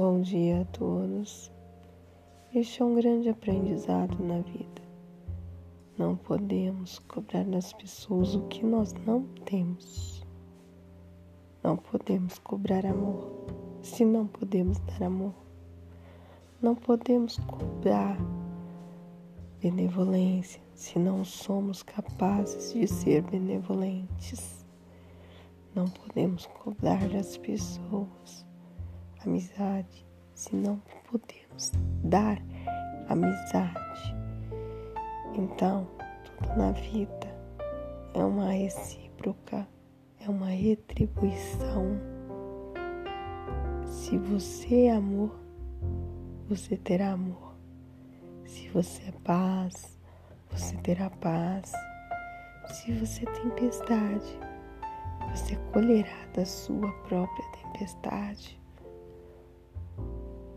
Bom dia a todos. Este é um grande aprendizado na vida. Não podemos cobrar das pessoas o que nós não temos. Não podemos cobrar amor se não podemos dar amor. Não podemos cobrar benevolência se não somos capazes de ser benevolentes. Não podemos cobrar das pessoas amizade se não podemos dar amizade. Então, tudo na vida é uma recíproca, é uma retribuição. Se você é amor, você terá amor. Se você é paz, você terá paz. Se você é tempestade, você colherá da sua própria tempestade.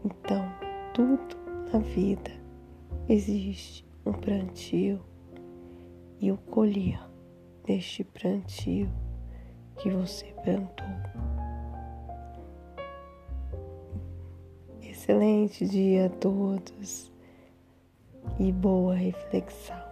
Então, tudo na vida existe um plantio e o colher deste plantio que você plantou. Excelente dia a todos e boa reflexão.